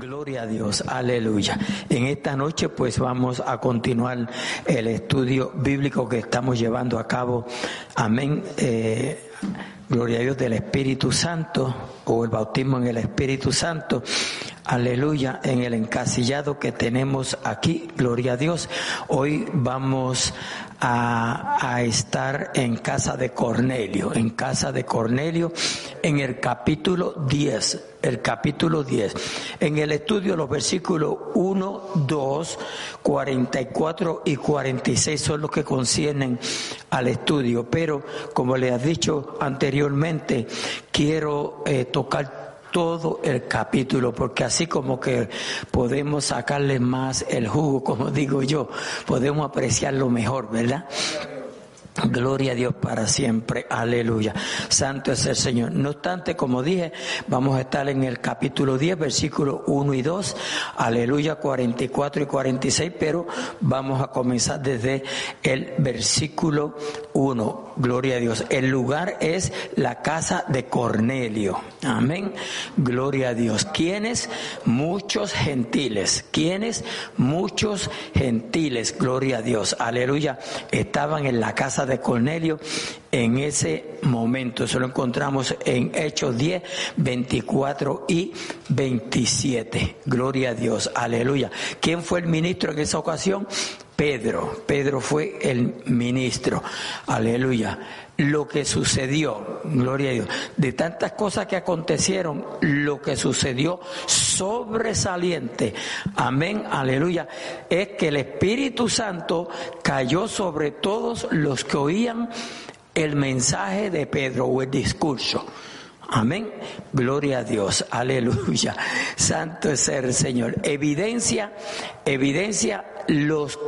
Gloria a Dios, aleluya. En esta noche pues vamos a continuar el estudio bíblico que estamos llevando a cabo. Amén. Eh, gloria a Dios del Espíritu Santo o el bautismo en el Espíritu Santo. Aleluya, en el encasillado que tenemos aquí, gloria a Dios. Hoy vamos a, a, estar en casa de Cornelio, en casa de Cornelio, en el capítulo 10, el capítulo 10. En el estudio los versículos 1, 2, 44 y 46 son los que conciernen al estudio, pero como le has dicho anteriormente, quiero eh, tocar todo el capítulo, porque así como que podemos sacarle más el jugo, como digo yo, podemos apreciarlo mejor, ¿verdad? Gloria a Dios para siempre, aleluya. Santo es el Señor. No obstante, como dije, vamos a estar en el capítulo 10, versículos 1 y 2, aleluya, 44 y 46, pero vamos a comenzar desde el versículo 1. Gloria a Dios. El lugar es la casa de Cornelio. Amén. Gloria a Dios. ¿Quiénes? Muchos gentiles. ¿Quiénes? Muchos gentiles. Gloria a Dios. Aleluya. Estaban en la casa de Cornelio en ese momento. Eso lo encontramos en Hechos 10, 24 y 27. Gloria a Dios. Aleluya. ¿Quién fue el ministro en esa ocasión? Pedro. Pedro fue el ministro. Aleluya. Lo que sucedió, gloria a Dios, de tantas cosas que acontecieron, lo que sucedió sobresaliente, amén, aleluya, es que el Espíritu Santo cayó sobre todos los que oían el mensaje de Pedro o el discurso. Amén. Gloria a Dios. Aleluya. Santo es el Señor. Evidencia, evidencia los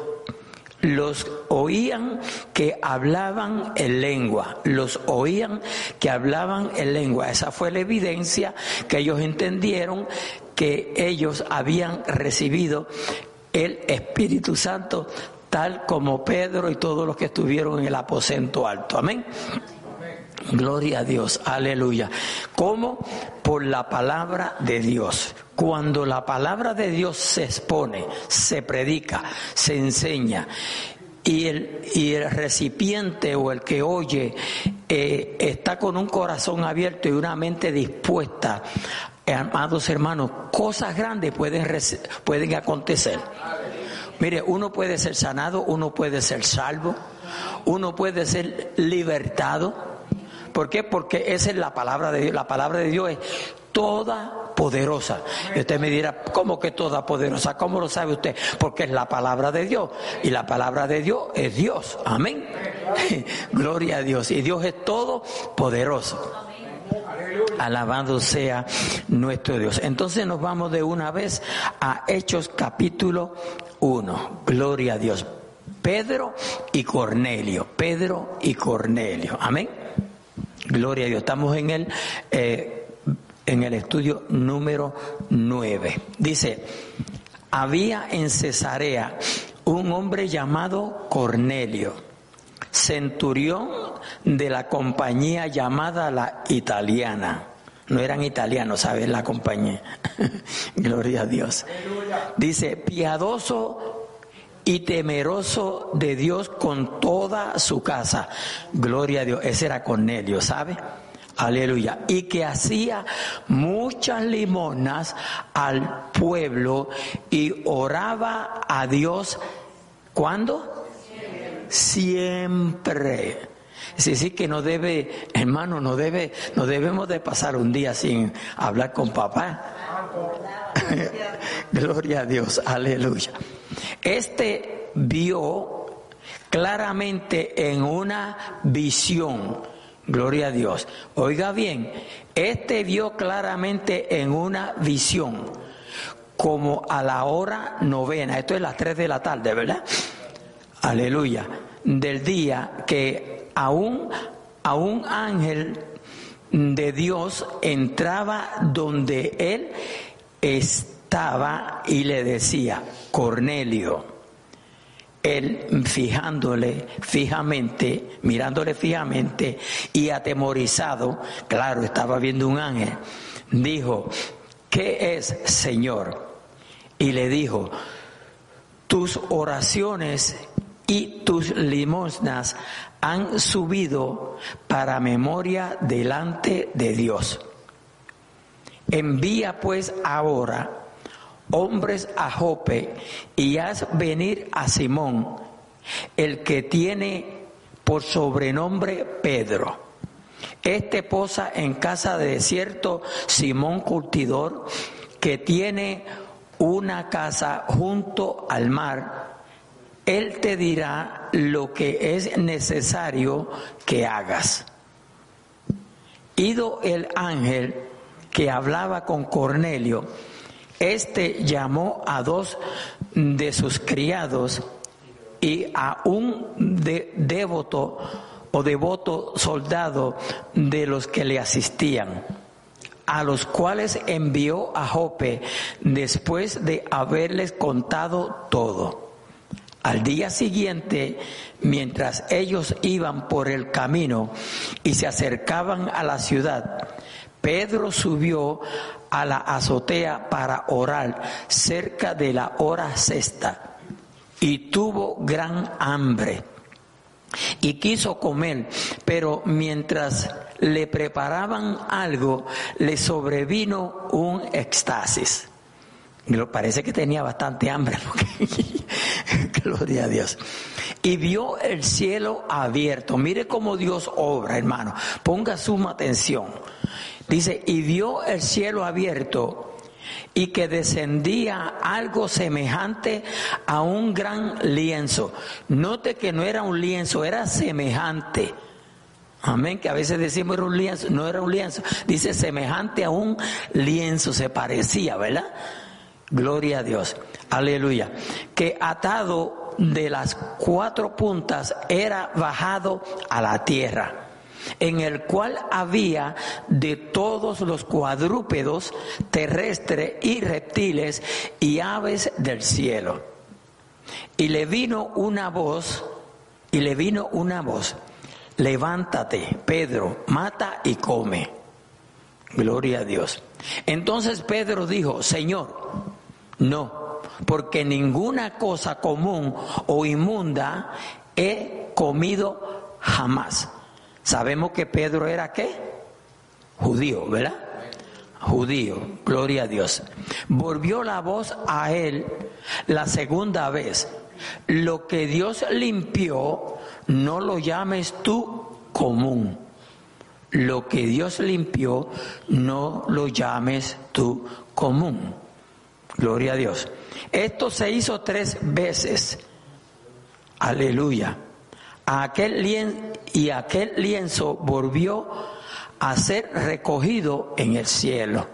los oían que hablaban en lengua, los oían que hablaban en lengua. Esa fue la evidencia que ellos entendieron que ellos habían recibido el Espíritu Santo tal como Pedro y todos los que estuvieron en el aposento alto. Amén. Gloria a Dios, aleluya. ¿Cómo? Por la palabra de Dios. Cuando la palabra de Dios se expone, se predica, se enseña y el, y el recipiente o el que oye eh, está con un corazón abierto y una mente dispuesta, amados hermanos, cosas grandes pueden, pueden acontecer. Mire, uno puede ser sanado, uno puede ser salvo, uno puede ser libertado ¿Por qué? Porque esa es la palabra de Dios. La palabra de Dios es toda poderosa. Y usted me dirá, ¿cómo que toda poderosa? ¿Cómo lo sabe usted? Porque es la palabra de Dios. Y la palabra de Dios es Dios. Amén. Gloria a Dios. Y Dios es todo poderoso. Alabado sea nuestro Dios. Entonces nos vamos de una vez a Hechos capítulo 1. Gloria a Dios. Pedro y Cornelio. Pedro y Cornelio. Amén. Gloria a Dios. Estamos en el, eh, en el estudio número 9. Dice, había en Cesarea un hombre llamado Cornelio, centurión de la compañía llamada la italiana. No eran italianos, ¿sabes? La compañía. Gloria a Dios. Dice, piadoso y temeroso de Dios con toda su casa. Gloria a Dios. Ese era Cornelio, ¿sabe? Aleluya. Y que hacía muchas limonas al pueblo y oraba a Dios. ¿Cuándo? Siempre. Es decir, que no debe, hermano, no debe, no debemos de pasar un día sin hablar con papá. Gloria a Dios, aleluya. Este vio claramente en una visión, gloria a Dios. Oiga bien, este vio claramente en una visión, como a la hora novena, esto es las tres de la tarde, ¿verdad? Aleluya, del día que aún a un ángel de Dios entraba donde él estaba y le decía, Cornelio, él fijándole fijamente, mirándole fijamente y atemorizado, claro, estaba viendo un ángel, dijo, ¿qué es, Señor? Y le dijo, tus oraciones y tus limosnas han subido para memoria delante de Dios. Envía pues ahora hombres a Jope y haz venir a Simón, el que tiene por sobrenombre Pedro. Este posa en casa de cierto Simón Curtidor, que tiene una casa junto al mar. Él te dirá lo que es necesario que hagas. Ido el ángel que hablaba con Cornelio, este llamó a dos de sus criados y a un devoto o devoto soldado de los que le asistían, a los cuales envió a Jope después de haberles contado todo. Al día siguiente, mientras ellos iban por el camino y se acercaban a la ciudad, Pedro subió a la azotea para orar cerca de la hora sexta y tuvo gran hambre y quiso comer, pero mientras le preparaban algo, le sobrevino un éxtasis. Parece que tenía bastante hambre. Gloria a Dios. Y vio el cielo abierto. Mire cómo Dios obra, hermano. Ponga suma atención. Dice, y vio el cielo abierto y que descendía algo semejante a un gran lienzo. Note que no era un lienzo, era semejante. Amén, que a veces decimos era un lienzo, no era un lienzo, dice semejante a un lienzo, se parecía, ¿verdad? Gloria a Dios, aleluya. Que atado de las cuatro puntas era bajado a la tierra en el cual había de todos los cuadrúpedos terrestres y reptiles y aves del cielo. Y le vino una voz, y le vino una voz, levántate, Pedro, mata y come. Gloria a Dios. Entonces Pedro dijo, Señor, no, porque ninguna cosa común o inmunda he comido jamás. Sabemos que Pedro era qué? Judío, ¿verdad? Judío, gloria a Dios. Volvió la voz a él la segunda vez. Lo que Dios limpió, no lo llames tú común. Lo que Dios limpió, no lo llames tú común. Gloria a Dios. Esto se hizo tres veces. Aleluya aquel lienzo, y aquel lienzo volvió a ser recogido en el cielo.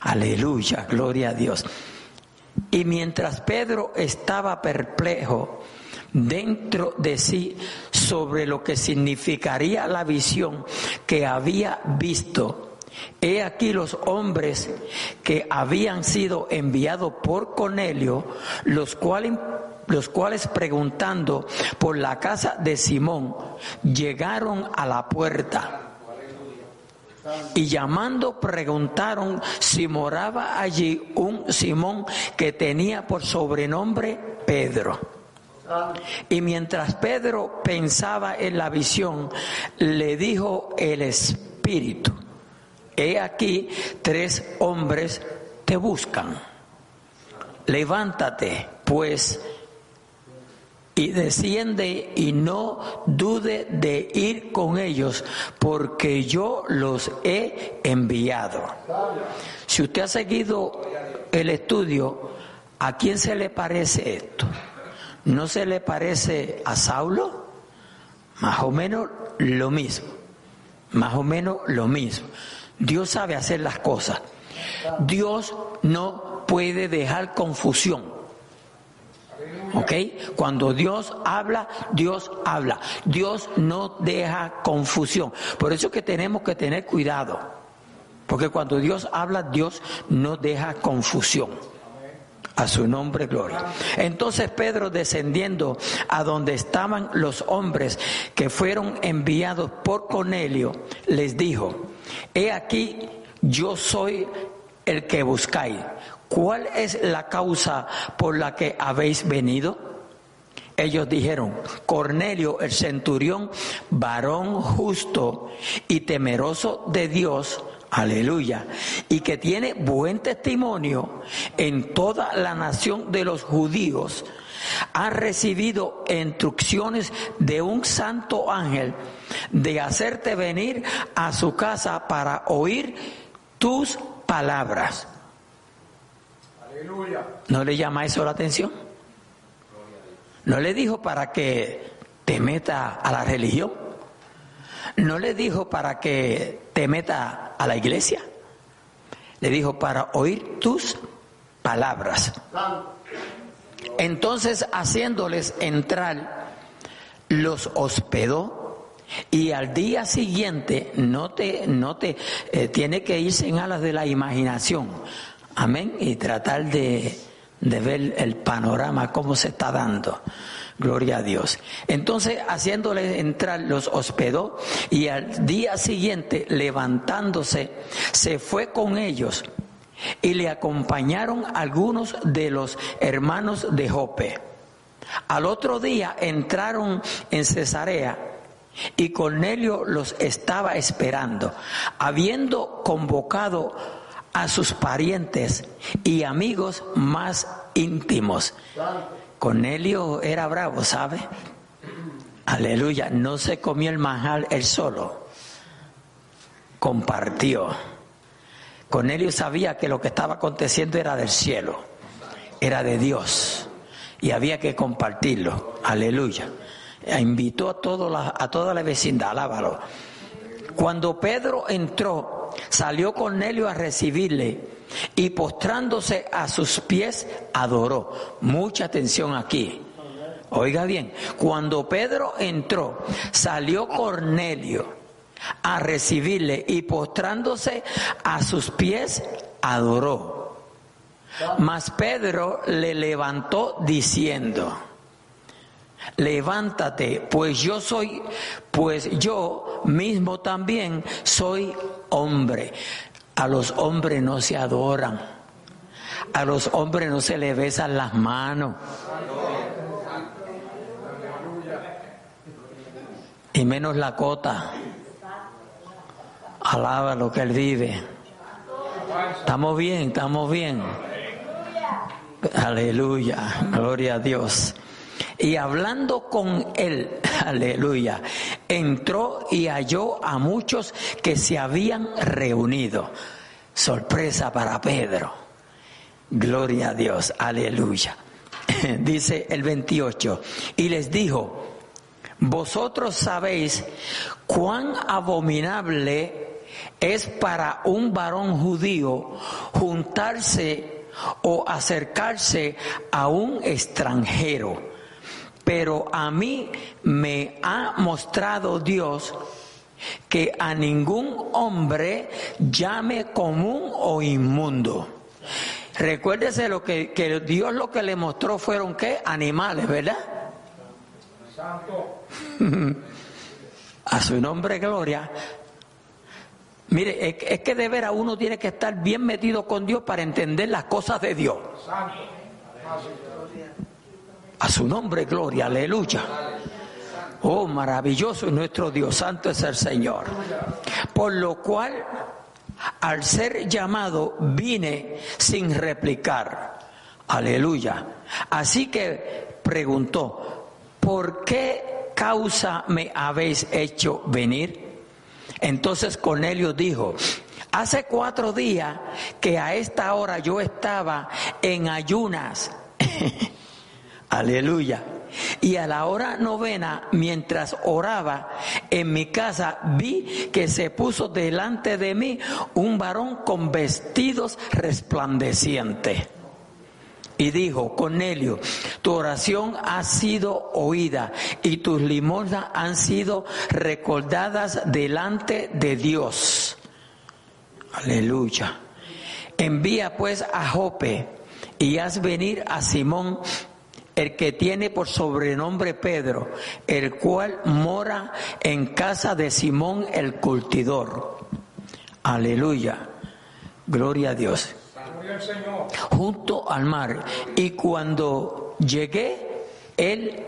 Aleluya, gloria a Dios. Y mientras Pedro estaba perplejo dentro de sí sobre lo que significaría la visión que había visto, he aquí los hombres que habían sido enviados por Cornelio, los cuales los cuales preguntando por la casa de Simón, llegaron a la puerta. Y llamando preguntaron si moraba allí un Simón que tenía por sobrenombre Pedro. Y mientras Pedro pensaba en la visión, le dijo el Espíritu, he aquí tres hombres te buscan. Levántate, pues, y desciende y no dude de ir con ellos, porque yo los he enviado. Si usted ha seguido el estudio, ¿a quién se le parece esto? ¿No se le parece a Saulo? Más o menos lo mismo, más o menos lo mismo. Dios sabe hacer las cosas. Dios no puede dejar confusión. ¿Ok? Cuando Dios habla, Dios habla. Dios no deja confusión. Por eso que tenemos que tener cuidado. Porque cuando Dios habla, Dios no deja confusión. A su nombre, gloria. Entonces Pedro, descendiendo a donde estaban los hombres que fueron enviados por Cornelio, les dijo, he aquí, yo soy el que buscáis. ¿Cuál es la causa por la que habéis venido? Ellos dijeron, Cornelio el centurión, varón justo y temeroso de Dios, aleluya, y que tiene buen testimonio en toda la nación de los judíos, ha recibido instrucciones de un santo ángel de hacerte venir a su casa para oír tus palabras. Aleluya. ¿No le llama eso la atención? No le dijo para que te meta a la religión. No le dijo para que te meta a la iglesia. Le dijo para oír tus palabras. Entonces, haciéndoles entrar, los hospedó y al día siguiente no te, no te eh, tiene que irse en alas de la imaginación, amén, y tratar de, de ver el panorama, cómo se está dando. Gloria a Dios. Entonces, haciéndoles entrar, los hospedó y al día siguiente, levantándose, se fue con ellos y le acompañaron algunos de los hermanos de Jope. Al otro día entraron en Cesarea y Cornelio los estaba esperando, habiendo convocado a sus parientes y amigos más íntimos. Cornelio era bravo, ¿sabe? Aleluya, no se comió el manjar él solo, compartió. Cornelio sabía que lo que estaba aconteciendo era del cielo, era de Dios y había que compartirlo. Aleluya. E invitó a, a toda la vecindad, alábalo. Cuando Pedro entró, salió Cornelio a recibirle y postrándose a sus pies adoró. Mucha atención aquí. Oiga bien, cuando Pedro entró, salió Cornelio a recibirle y postrándose a sus pies adoró. Mas Pedro le levantó diciendo, levántate, pues yo soy, pues yo mismo también soy hombre. A los hombres no se adoran, a los hombres no se le besan las manos. Y menos la cota. Alaba lo que Él vive. Estamos bien, estamos bien. Aleluya, gloria a Dios. Y hablando con él, aleluya, entró y halló a muchos que se habían reunido. Sorpresa para Pedro. Gloria a Dios, aleluya. Dice el 28, y les dijo, vosotros sabéis cuán abominable es para un varón judío juntarse o acercarse a un extranjero. Pero a mí me ha mostrado Dios que a ningún hombre llame común o inmundo. Recuérdese lo que, que Dios lo que le mostró fueron qué? Animales, ¿verdad? a su nombre gloria. Mire, es, que de veras uno tiene que estar bien metido con Dios para entender las cosas de Dios. A su nombre, gloria, aleluya. Oh, maravilloso es nuestro Dios, santo es el Señor. Por lo cual, al ser llamado, vine sin replicar. Aleluya. Así que preguntó, ¿por qué causa me habéis hecho venir? Entonces Cornelio dijo, hace cuatro días que a esta hora yo estaba en ayunas. Aleluya. Y a la hora novena, mientras oraba en mi casa, vi que se puso delante de mí un varón con vestidos resplandecientes. Y dijo, Cornelio, tu oración ha sido oída y tus limosnas han sido recordadas delante de Dios. Aleluya. Envía pues a Jope y haz venir a Simón, el que tiene por sobrenombre Pedro, el cual mora en casa de Simón el cultidor. Aleluya. Gloria a Dios. Junto al mar. Y cuando llegué, Él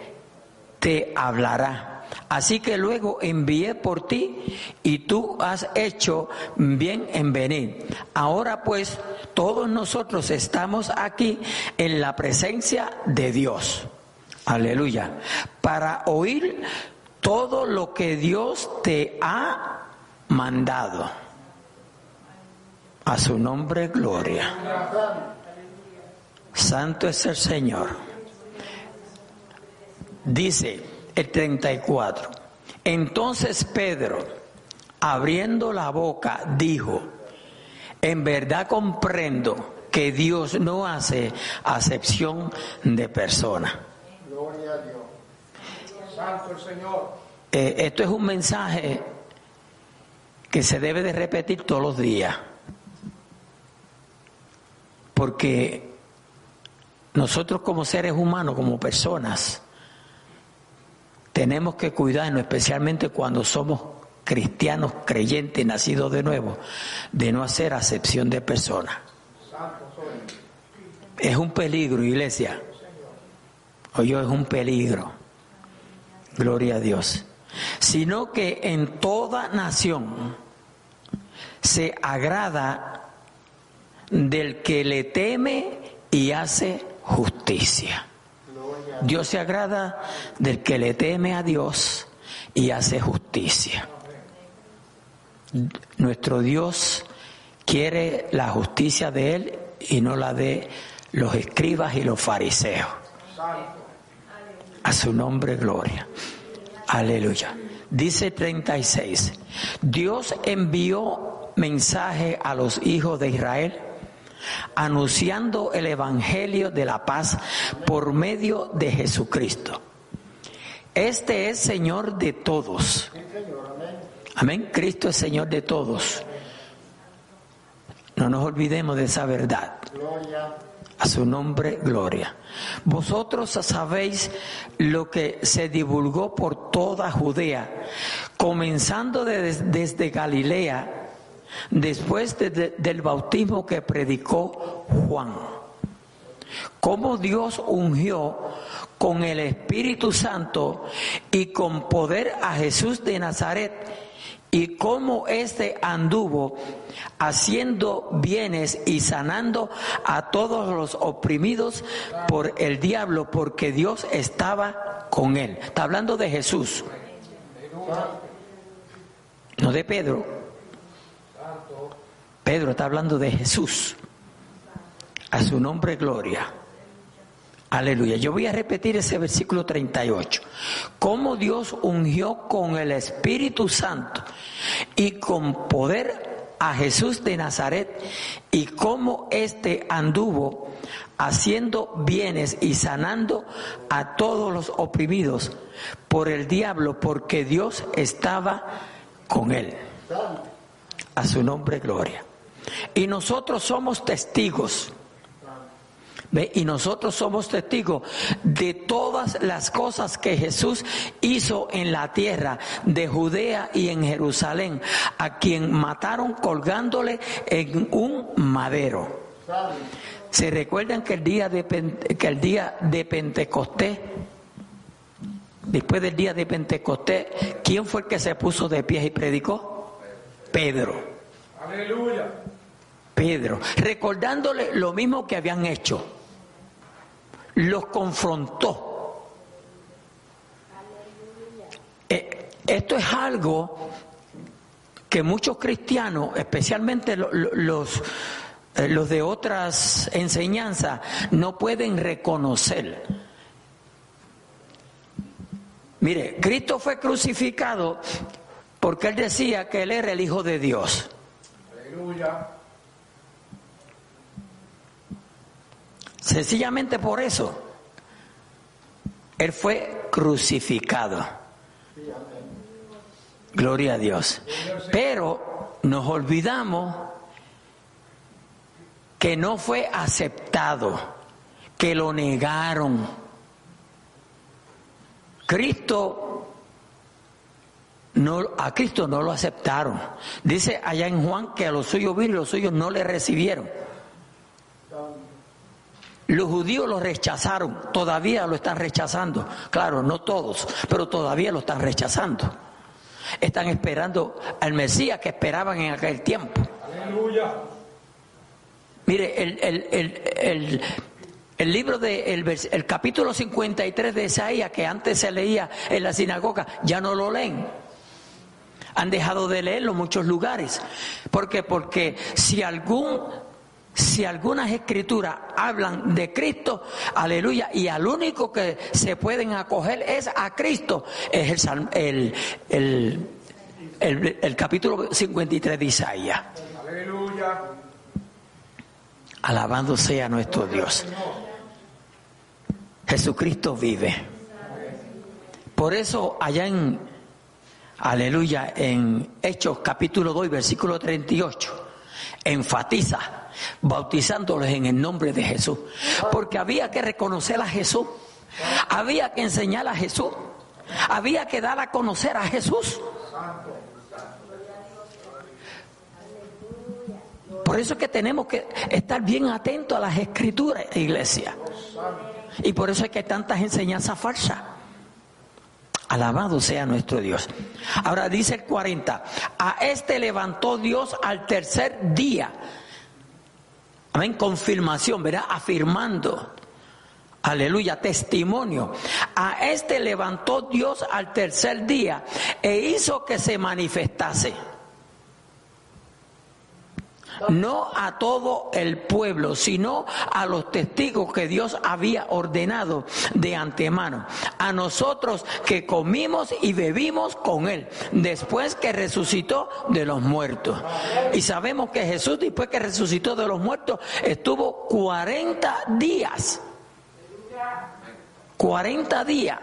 te hablará. Así que luego envié por ti y tú has hecho bien en venir. Ahora pues todos nosotros estamos aquí en la presencia de Dios. Aleluya. Para oír todo lo que Dios te ha mandado. A su nombre, gloria. Santo es el Señor. Dice el 34. Entonces Pedro, abriendo la boca, dijo, en verdad comprendo que Dios no hace acepción de persona. Gloria a Dios. Santo el Señor. Eh, esto es un mensaje que se debe de repetir todos los días porque nosotros como seres humanos, como personas, tenemos que cuidarnos, especialmente cuando somos cristianos, creyentes, nacidos de nuevo, de no hacer acepción de personas. Es un peligro, iglesia. Oye, es un peligro. Gloria a Dios. Sino que en toda nación se agrada del que le teme y hace justicia. Dios se agrada del que le teme a Dios y hace justicia. Nuestro Dios quiere la justicia de Él y no la de los escribas y los fariseos. A su nombre, gloria. Aleluya. Dice 36, Dios envió mensaje a los hijos de Israel anunciando el Evangelio de la paz por medio de Jesucristo. Este es Señor de todos. Amén. Cristo es Señor de todos. No nos olvidemos de esa verdad. A su nombre, gloria. Vosotros sabéis lo que se divulgó por toda Judea, comenzando desde Galilea después del bautismo que predicó Juan. Cómo Dios ungió con el Espíritu Santo y con poder a Jesús de Nazaret y cómo éste anduvo haciendo bienes y sanando a todos los oprimidos por el diablo porque Dios estaba con él. Está hablando de Jesús, no de Pedro. Pedro está hablando de Jesús. A su nombre, gloria. Aleluya. Yo voy a repetir ese versículo 38. Cómo Dios ungió con el Espíritu Santo y con poder a Jesús de Nazaret y cómo éste anduvo haciendo bienes y sanando a todos los oprimidos por el diablo porque Dios estaba con él. A su nombre, gloria. Y nosotros somos testigos. Y nosotros somos testigos de todas las cosas que Jesús hizo en la tierra de Judea y en Jerusalén, a quien mataron colgándole en un madero. ¿Se recuerdan que el día de, que el día de Pentecostés, después del día de Pentecostés, ¿quién fue el que se puso de pie y predicó? Pedro. Aleluya. Pedro, recordándole lo mismo que habían hecho. Los confrontó. Eh, esto es algo que muchos cristianos, especialmente los, eh, los de otras enseñanzas, no pueden reconocer. Mire, Cristo fue crucificado porque él decía que él era el Hijo de Dios. Aleluya. Sencillamente por eso, Él fue crucificado. Gloria a Dios. Pero nos olvidamos que no fue aceptado, que lo negaron. Cristo no, a Cristo no lo aceptaron. Dice allá en Juan que a los suyos vino y los suyos no le recibieron. Los judíos lo rechazaron, todavía lo están rechazando. Claro, no todos, pero todavía lo están rechazando. Están esperando al Mesías que esperaban en aquel tiempo. Aleluya. Mire, el, el, libro de el, capítulo 53 de Isaías que antes se leía en la sinagoga, ya no lo leen. Han dejado de leerlo en muchos lugares. ¿Por qué? Porque si algún si algunas escrituras hablan de Cristo, aleluya, y al único que se pueden acoger es a Cristo, es el, el, el, capítulo 53 de Isaías. Aleluya. Alabando sea nuestro Dios. Jesucristo vive. Por eso allá en, aleluya, en Hechos capítulo 2, versículo 38, enfatiza bautizándoles en el nombre de Jesús. Porque había que reconocer a Jesús, había que enseñar a Jesús, había que dar a conocer a Jesús. Por eso es que tenemos que estar bien atentos a las escrituras, iglesia. Y por eso es que hay tantas enseñanzas falsas. Alabado sea nuestro Dios. Ahora dice el 40, a este levantó Dios al tercer día Amén, confirmación, ¿verdad? Afirmando. Aleluya, testimonio. A este levantó Dios al tercer día e hizo que se manifestase no a todo el pueblo, sino a los testigos que Dios había ordenado de antemano, a nosotros que comimos y bebimos con Él, después que resucitó de los muertos. Y sabemos que Jesús, después que resucitó de los muertos, estuvo 40 días. 40 días.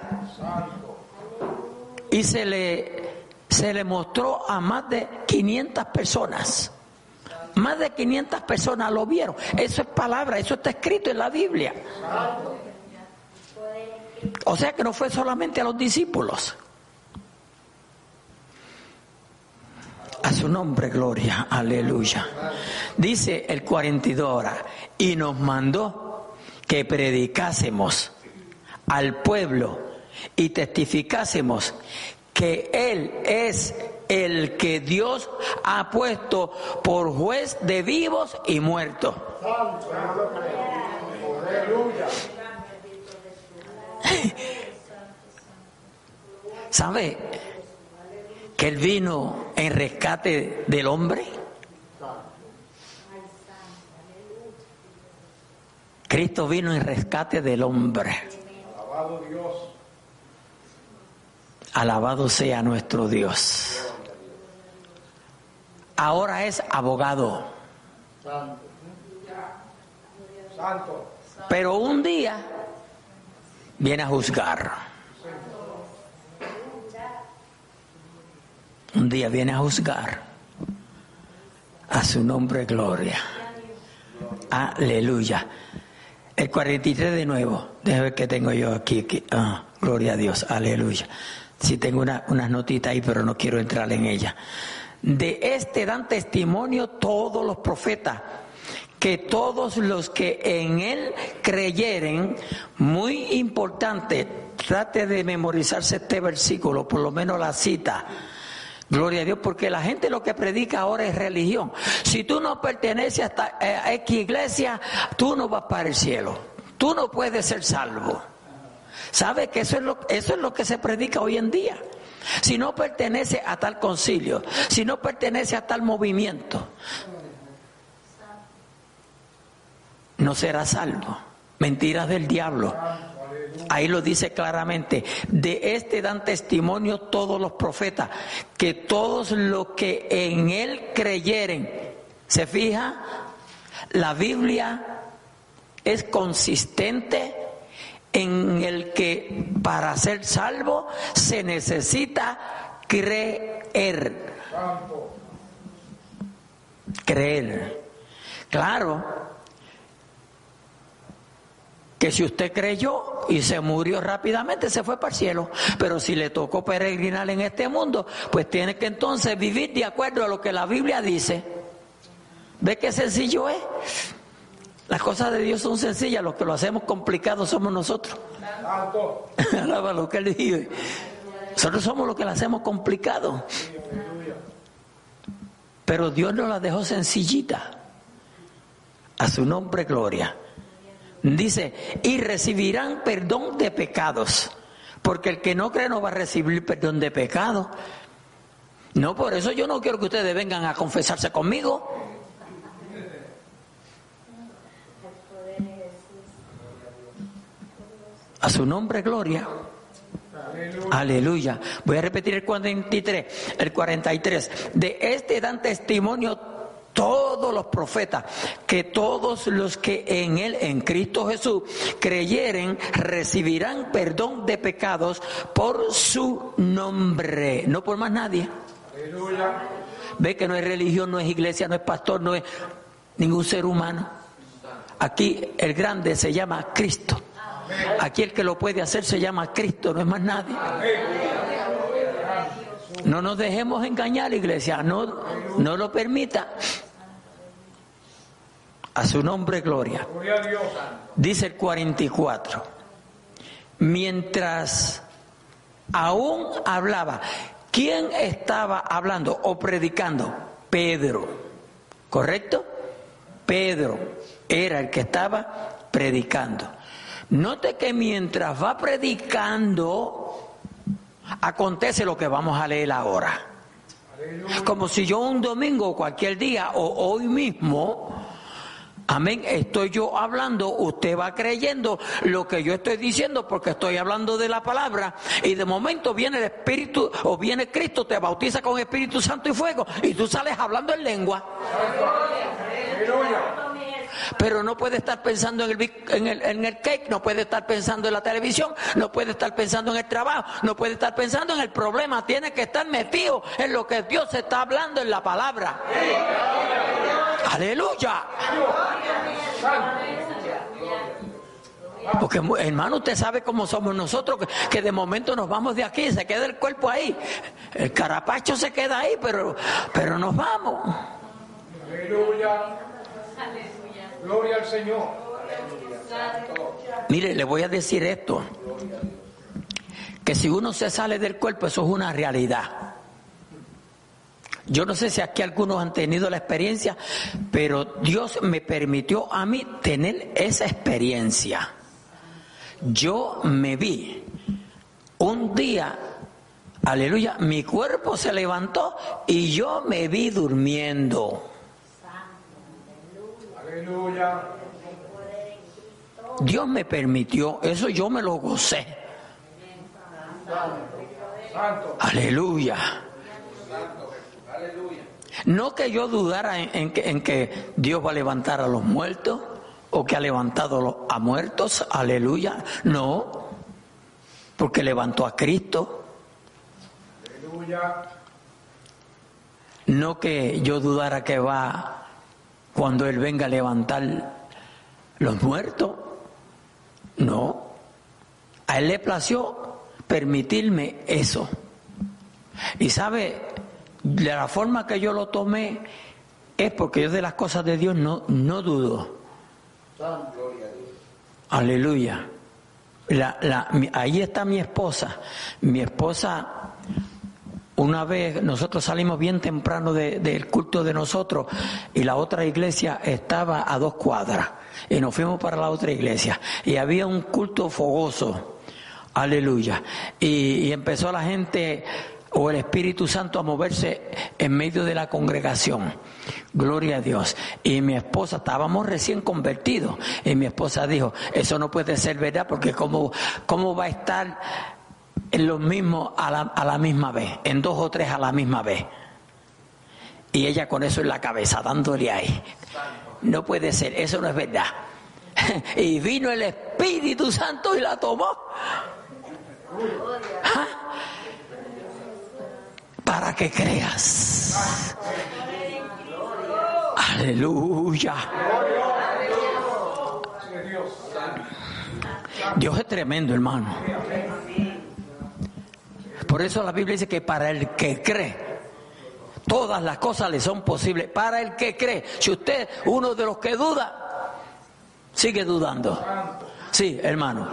Y se le, se le mostró a más de 500 personas. Más de 500 personas lo vieron. Eso es palabra, eso está escrito en la Biblia. O sea que no fue solamente a los discípulos. A su nombre, gloria, aleluya. Dice el 42 ahora, y nos mandó que predicásemos al pueblo y testificásemos que Él es el que Dios ha puesto por juez de vivos y muertos. ¿Sabe que Él vino en rescate del hombre? Cristo vino en rescate del hombre. Alabado Dios. Alabado sea nuestro Dios. Ahora es abogado. Pero un día viene a juzgar. Un día viene a juzgar. A su nombre gloria. Aleluya. El 43 de nuevo. Déjame ver qué tengo yo aquí. Ah, gloria a Dios. Aleluya. Sí tengo una, unas notitas ahí, pero no quiero entrar en ella. De este dan testimonio todos los profetas, que todos los que en él creyeren, muy importante, trate de memorizarse este versículo, por lo menos la cita. Gloria a Dios, porque la gente lo que predica ahora es religión. Si tú no perteneces a X iglesia, tú no vas para el cielo. Tú no puedes ser salvo. ¿Sabe que eso es, lo, eso es lo que se predica hoy en día? Si no pertenece a tal concilio, si no pertenece a tal movimiento, no será salvo. Mentiras del diablo. Ahí lo dice claramente. De este dan testimonio todos los profetas, que todos los que en él creyeren, ¿se fija? La Biblia es consistente en el que para ser salvo se necesita creer. Creer. Claro que si usted creyó y se murió rápidamente, se fue para el cielo. Pero si le tocó peregrinar en este mundo, pues tiene que entonces vivir de acuerdo a lo que la Biblia dice. ¿Ve qué sencillo es? Las cosas de Dios son sencillas, los que lo hacemos complicado somos nosotros. lo que él dijo. Nosotros somos los que lo hacemos complicado. Pero Dios nos la dejó sencillita. A su nombre, gloria. Dice, y recibirán perdón de pecados. Porque el que no cree no va a recibir perdón de pecados. No, por eso yo no quiero que ustedes vengan a confesarse conmigo. A su nombre, gloria. Aleluya. Voy a repetir el 43, el 43. De este dan testimonio todos los profetas, que todos los que en él, en Cristo Jesús, creyeren, recibirán perdón de pecados por su nombre, no por más nadie. Aleluya. Ve que no es religión, no es iglesia, no es pastor, no es ningún ser humano. Aquí el grande se llama Cristo. Aquí el que lo puede hacer se llama Cristo, no es más nadie. No nos dejemos engañar, iglesia, no, no lo permita. A su nombre, gloria. Dice el 44. Mientras aún hablaba, ¿quién estaba hablando o predicando? Pedro. ¿Correcto? Pedro era el que estaba predicando. Note que mientras va predicando, acontece lo que vamos a leer ahora. Como si yo un domingo, cualquier día o hoy mismo, Amén. Estoy yo hablando, usted va creyendo lo que yo estoy diciendo porque estoy hablando de la palabra y de momento viene el Espíritu o viene Cristo, te bautiza con Espíritu Santo y fuego y tú sales hablando en lengua. Pero no puede estar pensando en el, en, el, en el cake, no puede estar pensando en la televisión, no puede estar pensando en el trabajo, no puede estar pensando en el problema. Tiene que estar metido en lo que Dios está hablando en la palabra. Aleluya. Porque hermano, usted sabe cómo somos nosotros, que, de momento nos vamos de aquí, se queda el cuerpo ahí. El carapacho se queda ahí, pero, pero nos vamos. Aleluya. Gloria al Señor. Mire, le voy a decir esto. Que si uno se sale del cuerpo, eso es una realidad. Yo no sé si aquí algunos han tenido la experiencia, pero Dios me permitió a mí tener esa experiencia. Yo me vi un día, aleluya, mi cuerpo se levantó y yo me vi durmiendo. Dios me permitió, eso yo me lo gocé. Aleluya. No que yo dudara en, que, Dios va a levantar a los muertos o que ha levantado a muertos, aleluya. No, porque levantó a Cristo. No que yo dudara que va cuando Él venga a levantar los muertos. No. A Él le plació permitirme eso. Y sabe, de la forma que yo lo tomé es porque yo de las cosas de Dios no, no dudo. Aleluya. La, ahí está mi esposa. Mi esposa una vez nosotros salimos bien temprano del culto de nosotros y la otra iglesia estaba a dos cuadras y nos fuimos para la otra iglesia y había un culto fogoso, aleluya, y, y empezó la gente o el Espíritu Santo a moverse en medio de la congregación. Gloria a Dios. Y mi esposa, estábamos recién convertidos, y mi esposa dijo, eso no puede ser verdad porque cómo, cómo va a estar los mismos a la, a la misma vez, en dos o tres a la misma vez. Y ella con eso en la cabeza, dándole ahí. No puede ser, eso no es verdad. Y vino el Espíritu Santo y la tomó. ¿Ah? Para que creas. Aleluya. Dios es tremendo, hermano. Por eso la Biblia dice que para el que cree, todas las cosas le son posibles. Para el que cree, si usted, uno de los que duda, sigue dudando. Sí, hermano.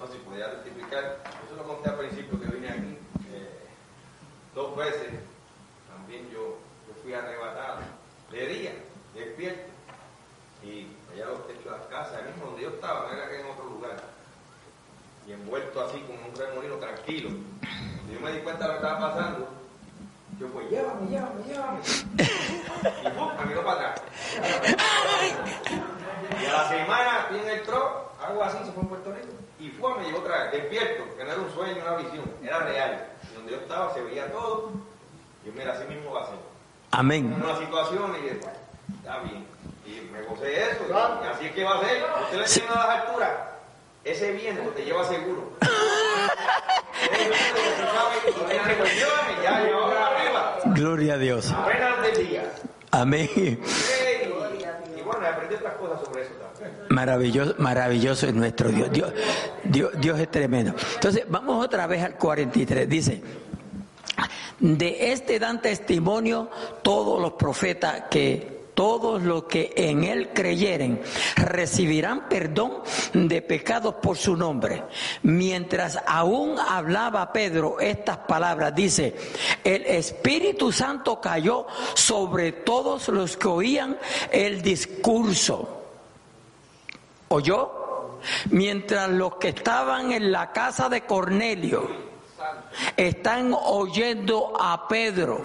No, si pudiera testificar, eso lo conté al principio que vine aquí, eh, dos veces también yo, fui arrebatado, de día, despierto, y allá los techos de las casas, ahí mismo donde yo estaba, no era en otro lugar, y envuelto así como un remolino tranquilo. Y yo me di cuenta de lo que estaba pasando, yo pues llévame, llévame, llévame. Y ¡pum! me miró para atrás. Y a la semana estoy en el tro, algo así, se fue en Puerto Rico. Y fue, me llevó otra vez, despierto, que no era un sueño, una visión, era real. Y donde yo estaba se veía todo. Y yo, mira, así mismo va a ser. Amén. En una situación y después, está bien. Y me gocé de eso. Y así es que va a ser. Usted le enseña a las alturas. Ese viento te lleva seguro. Gloria a Dios. Apenas del día. Amén. Y, y bueno, aprendí otras cosas sobre eso también. Maravilloso, maravilloso es nuestro Dios. Dios, Dios. Dios es tremendo. Entonces, vamos otra vez al 43. Dice, de este dan testimonio todos los profetas que todos los que en él creyeren recibirán perdón de pecados por su nombre. Mientras aún hablaba Pedro estas palabras, dice, el Espíritu Santo cayó sobre todos los que oían el discurso. ¿Oyó? Mientras los que estaban en la casa de Cornelio están oyendo a Pedro.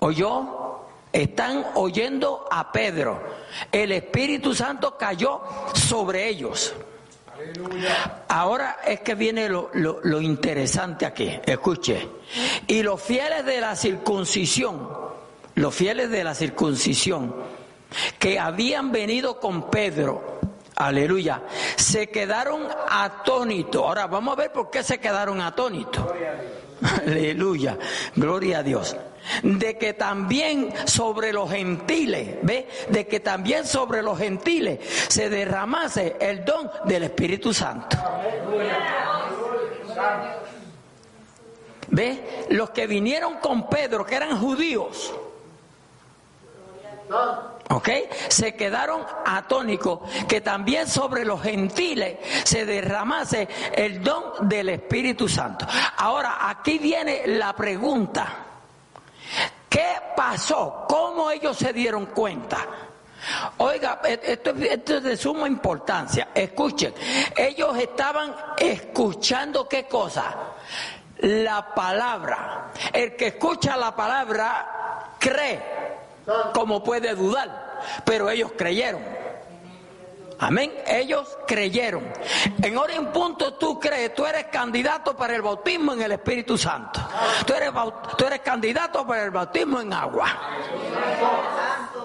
¿Oyó? Están oyendo a Pedro. El Espíritu Santo cayó sobre ellos. Ahora es que viene lo, lo, lo, interesante aquí. Escuche. Y los fieles de la circuncisión, los fieles de la circuncisión, que habían venido con Pedro, aleluya, se quedaron atónitos. Ahora vamos a ver por qué se quedaron atónitos. Aleluya, gloria a Dios. De que también sobre los gentiles, ¿ve? De que también sobre los gentiles se derramase el don del Espíritu Santo. ¿Ve? Los que vinieron con Pedro, que eran judíos, ¿Ok? Se quedaron atónicos que también sobre los gentiles se derramase el don del Espíritu Santo. Ahora, aquí viene la pregunta. ¿Qué pasó? ¿Cómo ellos se dieron cuenta? Oiga, esto, esto, es de suma importancia. Escuchen, ellos estaban escuchando qué cosa? La palabra. El que escucha la palabra cree como puede dudar, pero ellos creyeron. Amén. Ellos creyeron. En hora en punto tú crees, tú eres candidato para el bautismo en el Espíritu Santo. Tú eres, tú eres candidato para el bautismo en agua.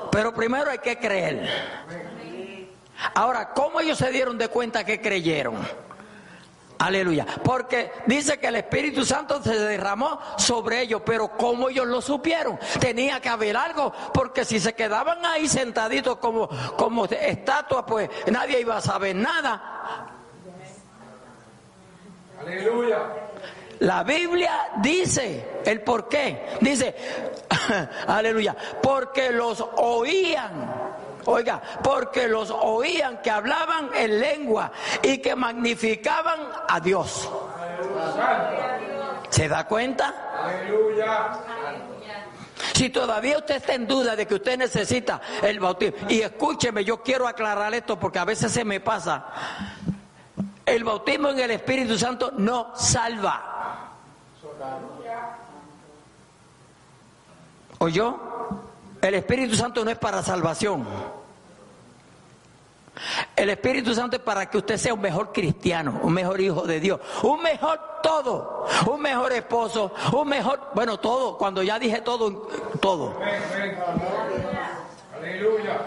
Pero primero hay que creer. Ahora, ¿cómo ellos se dieron de cuenta que creyeron? Aleluya. Porque dice que el Espíritu Santo se derramó sobre ellos, pero ¿cómo ellos lo supieron? Tenía que haber algo, porque si se quedaban ahí sentaditos como, como estatuas, pues nadie iba a saber nada. Aleluya. La Biblia dice el por qué. Dice, aleluya, porque los oían. Oiga, porque los oían que hablaban en lengua y que magnificaban a Dios. ¿Se da cuenta? Aleluya. Si todavía usted está en duda de que usted necesita el bautismo, y escúcheme, yo quiero aclarar esto porque a veces se me pasa. El bautismo en el Espíritu Santo no salva. ¿Oyó? El Espíritu Santo no es para salvación. El Espíritu Santo es para que usted sea un mejor cristiano, un mejor hijo de Dios, un mejor todo, un mejor esposo, un mejor, bueno, todo, cuando ya dije todo, todo. Aleluya.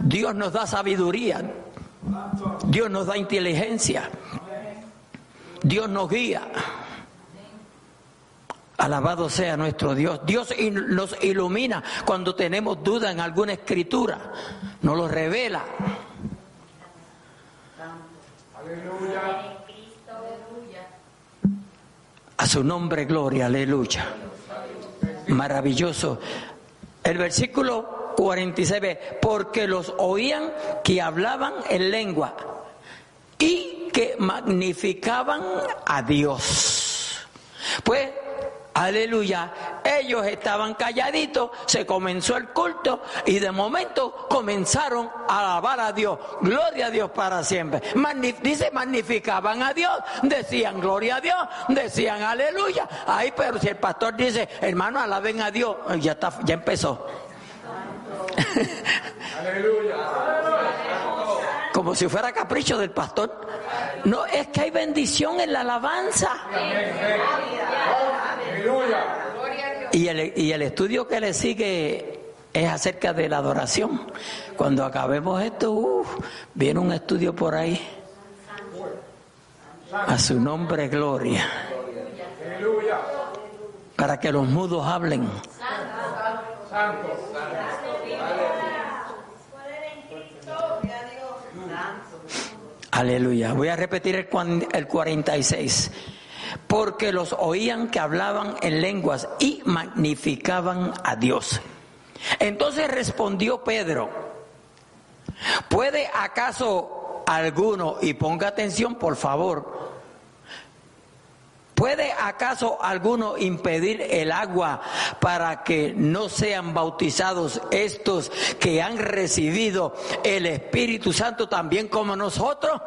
Dios nos da sabiduría, Dios nos da inteligencia, Dios nos guía. Alabado sea nuestro Dios. Dios nos ilumina cuando tenemos duda en alguna escritura. Nos lo revela. Aleluya. A su nombre, gloria, aleluya. Maravilloso. El versículo 46, porque los oían que hablaban en lengua y que magnificaban a Dios. Pues Aleluya. Ellos estaban calladitos, se comenzó el culto y de momento comenzaron a alabar a Dios. Gloria a Dios para siempre. dice, magnificaban a Dios, decían gloria a Dios, decían aleluya. Ahí, pero si el pastor dice, hermano, alaben a Dios, ya está, ya empezó. aleluya. Como si fuera capricho del pastor. No, es que hay bendición en la alabanza. Y el, y el estudio que le sigue es acerca de la adoración. Cuando acabemos esto, viene un estudio por ahí. A su nombre, gloria. Para que los mudos hablen. Aleluya. Voy a repetir el, el 46 porque los oían que hablaban en lenguas y magnificaban a Dios. Entonces respondió Pedro, ¿puede acaso alguno, y ponga atención por favor, ¿Puede acaso alguno impedir el agua para que no sean bautizados estos que han recibido el Espíritu Santo también como nosotros?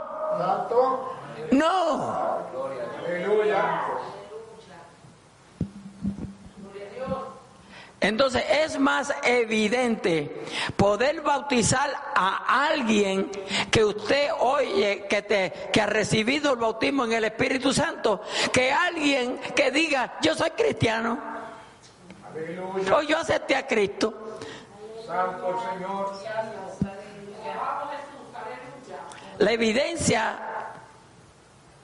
No. Entonces es más evidente poder bautizar a alguien que usted oye que, te, que ha recibido el bautismo en el Espíritu Santo que alguien que diga yo soy cristiano o yo acepté a Cristo. Santo Señor. La evidencia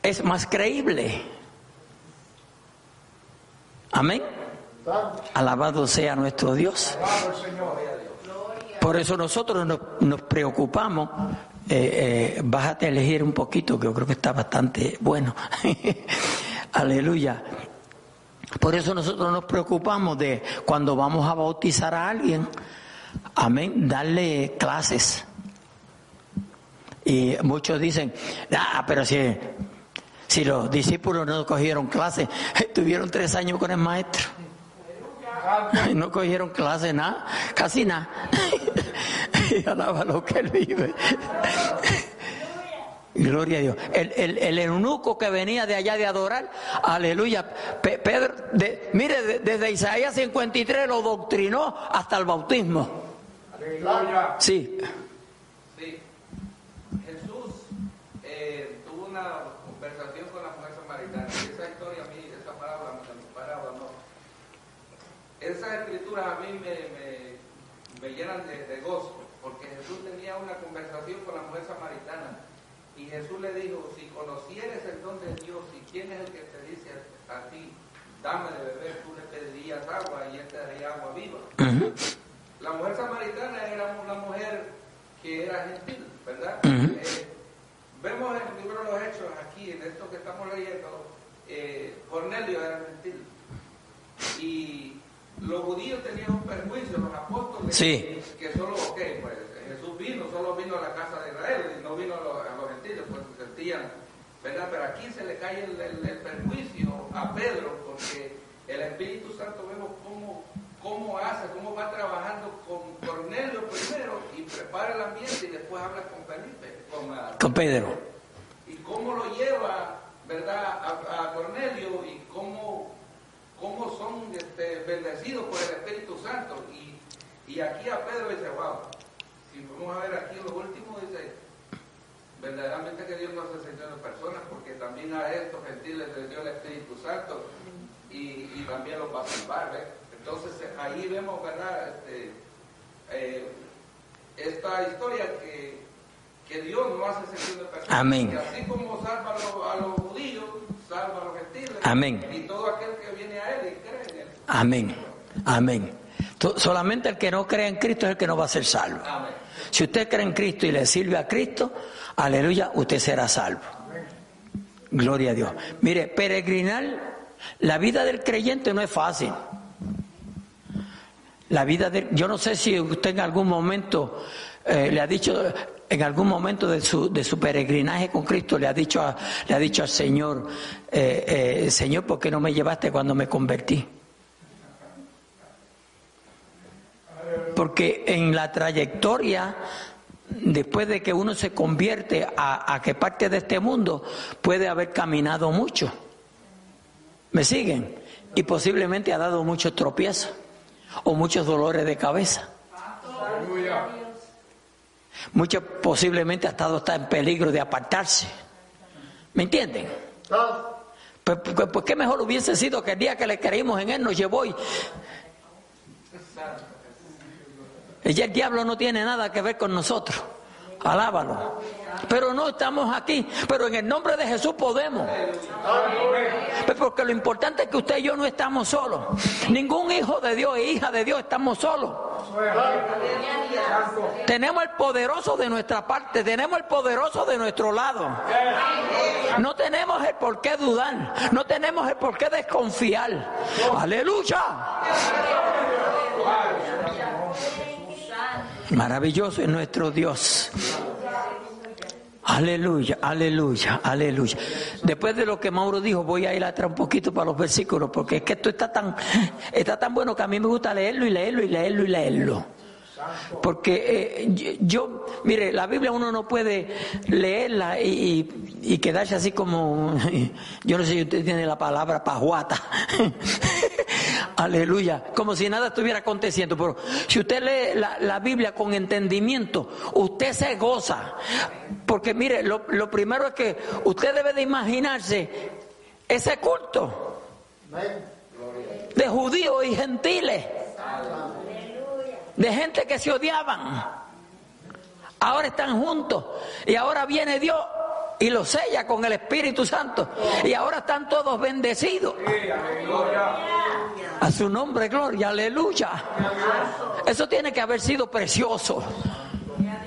es más creíble. Amén. Alabado sea nuestro Dios. Por eso nosotros nos, preocupamos. Eh, eh, bájate a elegir un poquito, que yo creo que está bastante bueno. Aleluya. Por eso nosotros nos preocupamos de cuando vamos a bautizar a alguien, amén, darle clases. Y muchos dicen, ah, pero si si los discípulos no cogieron clase, estuvieron tres años con el maestro. No cogieron clase nada, casi nada. y alaba lo que él vive. Gloria a Dios. El, el, eunuco que venía de allá de adorar, aleluya. Pedro, mire, desde Isaías 53 lo doctrinó hasta el bautismo. Aleluya. Sí. Sí. Jesús eh, tuvo una esa historia a mí, esa parábola, parábola no. Esas escrituras a mí me, me, llenan de, gozo, porque Jesús tenía una conversación con la mujer samaritana y Jesús le dijo, si conocieres el don de Dios y quién es el que te dice a, ti, dame de beber, tú le pedirías agua y él te daría agua viva. La mujer samaritana era una mujer que era gentil, ¿verdad? Eh, vemos en el libro de los Hechos, aquí, en esto que estamos leyendo, eh, Cornelio era gentil. Y los judíos tenían un perjuicio, los apóstoles, que solo, ok, pues Jesús vino, solo vino a la casa de Israel, y no vino a los, gentiles, pues se sentían, ¿verdad? Pero aquí se le cae el, el, perjuicio a Pedro, porque el Espíritu Santo vemos cómo, cómo hace, cómo va trabajando con Cornelio primero y prepara el ambiente y después habla con Felipe, con, con Pedro. Y cómo lo lleva ¿verdad?, a, Cornelio y cómo, cómo son este, bendecidos por el Espíritu Santo. Y, y aquí a Pedro dice, wow, si vamos a ver aquí lo último, dice, verdaderamente que Dios no hace excepción de personas, porque también a estos gentiles les dio el Espíritu Santo y, y también los va a salvar, ¿ves? Entonces ahí vemos, ¿verdad?, este, eh, esta historia que que Dios no hace excepción de personas. Amén. Y así como salva a los, judíos, salva a los gentiles. Amén. Y todo aquel que viene a él y cree en él. Amén. Amén. Solamente el que no cree en Cristo es el que no va a ser salvo. Amén. Si usted cree en Cristo y le sirve a Cristo, aleluya, usted será salvo. Gloria a Dios. Mire, peregrinar, la vida del creyente no es fácil. La vida de, yo no sé si usted en algún momento eh, le ha dicho, en algún momento de su, de su peregrinaje con Cristo, le ha dicho, a- le ha dicho al Señor, eh, eh, Señor, ¿por qué no me llevaste cuando me convertí? Porque en la trayectoria, después de que uno se convierte a, a que parte de este mundo, puede haber caminado mucho. ¿Me siguen? Y posiblemente ha dado muchos tropiezos o muchos dolores de cabeza. Muchos posiblemente ha estado hasta en peligro de apartarse. ¿Me entienden? Pues, pues, pues qué mejor hubiese sido que el día que le creímos en Él nos llevó y... Y ya el diablo no tiene nada que ver con nosotros. Alábalo. Pero no estamos aquí. Pero en el nombre de Jesús podemos. Porque lo importante es que usted y yo no estamos solos. Ningún hijo de Dios e hija de Dios estamos solos. Tenemos el poderoso de nuestra parte, tenemos el poderoso de nuestro lado. No tenemos el por qué dudar, no tenemos el por qué desconfiar. Aleluya. Maravilloso es nuestro Dios. Aleluya, aleluya, aleluya. Después de lo que Mauro dijo, voy a ir atrás un poquito para los versículos, porque es que esto está tan, está tan bueno que a mí me gusta leerlo y leerlo y leerlo y leerlo. Porque eh, yo, mire, la Biblia uno no puede leerla y, y- quedarse así como, yo no sé si usted tiene la palabra pajuata. Aleluya, como si nada estuviera aconteciendo. Pero si usted lee la, Biblia con entendimiento, usted se goza. Porque mire, lo, lo primero es que usted debe de imaginarse ese culto de judíos y gentiles, de gente que se odiaban. Ahora están juntos y ahora viene Dios y los sella con el Espíritu Santo y ahora están todos bendecidos. A su nombre, gloria, aleluya. Eso tiene que haber sido precioso.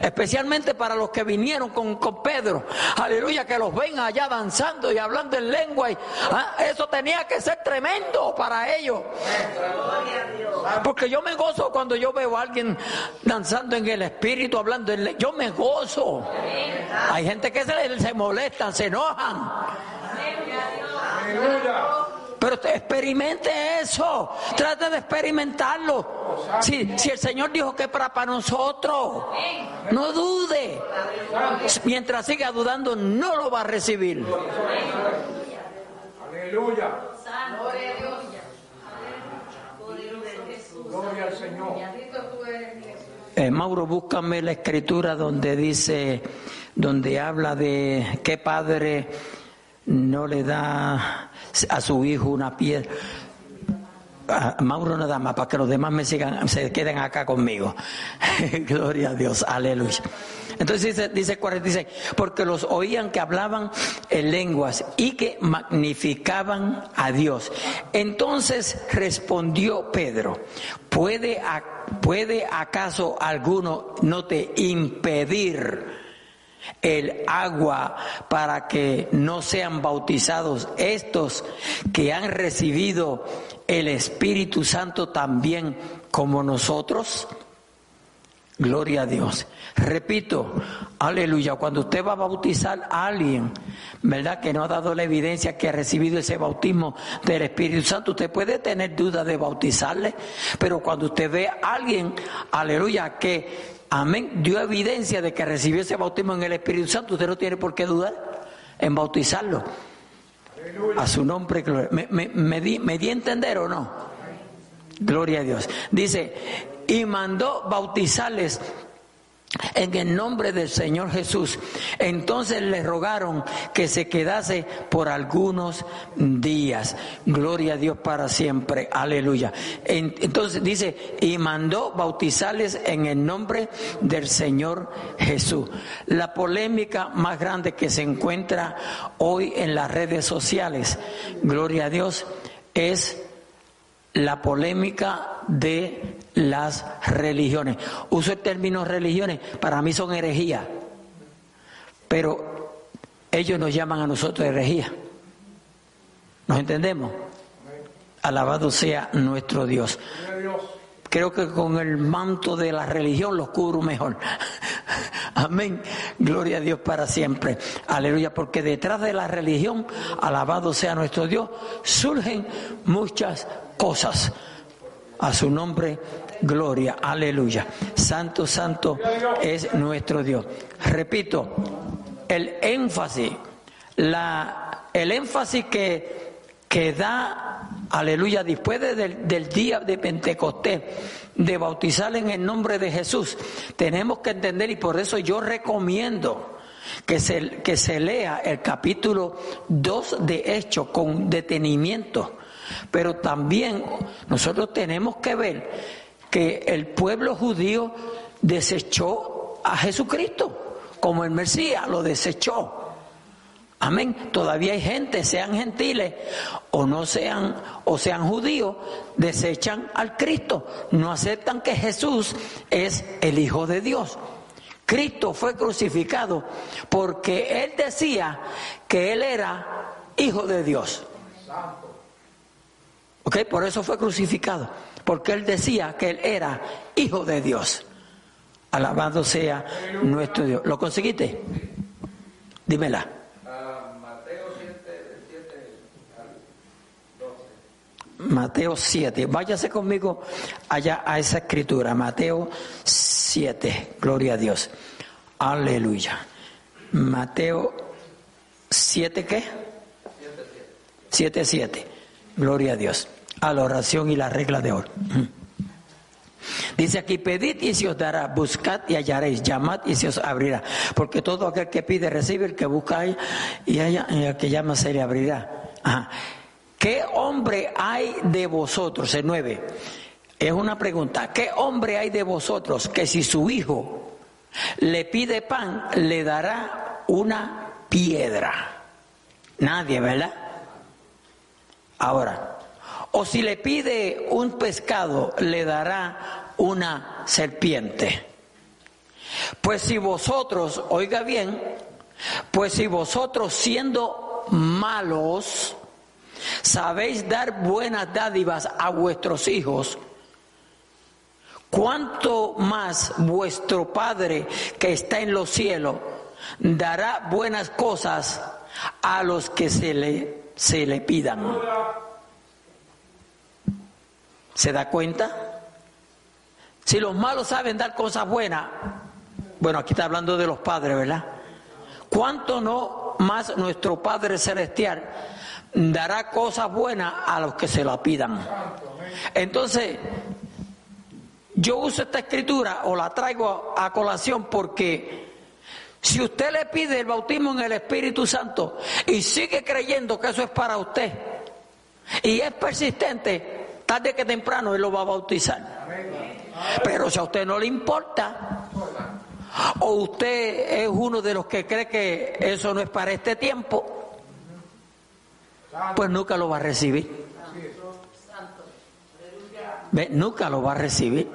Especialmente para los que vinieron con, con Pedro. Aleluya, que los ven allá danzando y hablando en lengua. y- ah, eso tenía que ser tremendo para ellos. Porque yo me gozo cuando yo veo a alguien danzando en el espíritu, hablando en lengua. Yo me gozo. Hay gente que se, se molestan, se enojan. Pero te- experimente eso, trate de experimentarlo. Si, si el Señor dijo que para, para nosotros, no dude. Mientras siga dudando, no lo va a recibir. Aleluya. Gloria al Señor. Eh, Mauro, búscame la escritura donde dice, donde habla de qué padre no le da a su hijo una piedra. Mauro nada más, para que los demás me sigan, se queden acá conmigo. Gloria a Dios, aleluya. Entonces dice, dice 46, porque los oían que hablaban en lenguas y que magnificaban a Dios. Entonces respondió Pedro, ¿puede, ¿puede acaso alguno no te impedir? El agua para que no sean bautizados estos que han recibido el Espíritu Santo también como nosotros? Gloria a Dios. Repito, aleluya, cuando usted va a bautizar a alguien, ¿verdad? Que no ha dado la evidencia que ha recibido ese bautismo del Espíritu Santo, usted puede tener duda de bautizarle, pero cuando usted ve a alguien, aleluya, que, amén, dio evidencia de que recibió ese bautismo en el Espíritu Santo, usted no tiene por qué dudar en bautizarlo. A su nombre, gloria. ¿Me, me, me di, ¿Me di a entender o no? Gloria a Dios. Dice, y mandó bautizarles en el nombre del Señor Jesús. Entonces le rogaron que se quedase por algunos días. Gloria a Dios para siempre. Aleluya. Entonces dice, y mandó bautizarles en el nombre del Señor Jesús. La polémica más grande que se encuentra hoy en las redes sociales, gloria a Dios, es la polémica de las religiones. Uso el término religiones, para mí son herejía, pero ellos nos llaman a nosotros herejía. ¿Nos entendemos? Alabado sea nuestro Dios. Creo que con el manto de la religión los cubro mejor. Amén. Gloria a Dios para siempre. Aleluya. Porque detrás de la religión, alabado sea nuestro Dios, surgen muchas cosas. A su nombre, gloria, aleluya. Santo, santo es nuestro Dios. Repito, el énfasis, la, el énfasis que, que da, aleluya, después del, del día de Pentecostés, de bautizar en el nombre de Jesús, tenemos que entender y por eso yo recomiendo que se, que se lea el capítulo 2 de Hechos con detenimiento pero también nosotros tenemos que ver que el pueblo judío desechó a Jesucristo como el Mesías, lo desechó. Amén. Todavía hay gente, sean gentiles o no sean o sean judíos, desechan al Cristo, no aceptan que Jesús es el Hijo de Dios. Cristo fue crucificado porque él decía que él era hijo de Dios. ¿Ok? Por eso fue crucificado, porque él decía que él era hijo de Dios. Alabado sea nuestro Dios. ¿Lo conseguiste? Dímela. Mateo 7, 12. Mateo 7. Váyase conmigo allá a esa escritura. Mateo 7. Gloria a Dios. Aleluya. Mateo 7 qué? 7 7. Gloria a Dios a la oración y la regla de oro. Dice aquí, pedid y se os dará, buscad y hallaréis, llamad y se os abrirá. Porque todo aquel que pide recibe, el que busca y, el que llama se le abrirá. ¿Qué hombre hay de vosotros? El 9. Es una pregunta. ¿Qué hombre hay de vosotros que si su hijo le pide pan, le dará una piedra? Nadie, ¿verdad? Ahora, o si le pide un pescado, le dará una serpiente. Pues si vosotros, oiga bien, pues si vosotros siendo malos, sabéis dar buenas dádivas a vuestros hijos, ¿cuánto más vuestro Padre que está en los cielos dará buenas cosas a los que se le, se le pidan? ¿Se da cuenta? Si los malos saben dar cosas buenas, bueno, aquí está hablando de los padres, ¿verdad? ¿Cuánto no más nuestro Padre Celestial dará cosas buenas a los que se la pidan? Entonces, yo uso esta escritura o la traigo a colación porque si usted le pide el bautismo en el Espíritu Santo y sigue creyendo que eso es para usted y es persistente, tarde que temprano Él lo va a bautizar. Pero si a usted no le importa, o usted es uno de los que cree que eso no es para este tiempo, pues nunca lo va a recibir. Nunca lo va a recibir.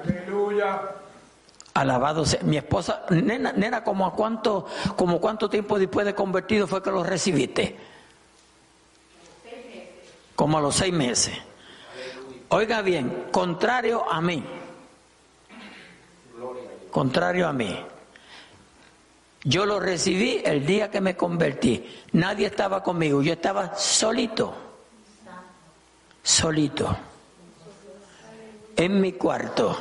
Alabado sea. Mi esposa, nena, nena, ¿como a cuánto, como cuánto tiempo después de convertido fue que lo recibiste? Como a los seis meses. Oiga bien, contrario a mí. Contrario a mí. Yo lo recibí el día que me convertí. Nadie estaba conmigo, yo estaba solito. Solito. En mi cuarto.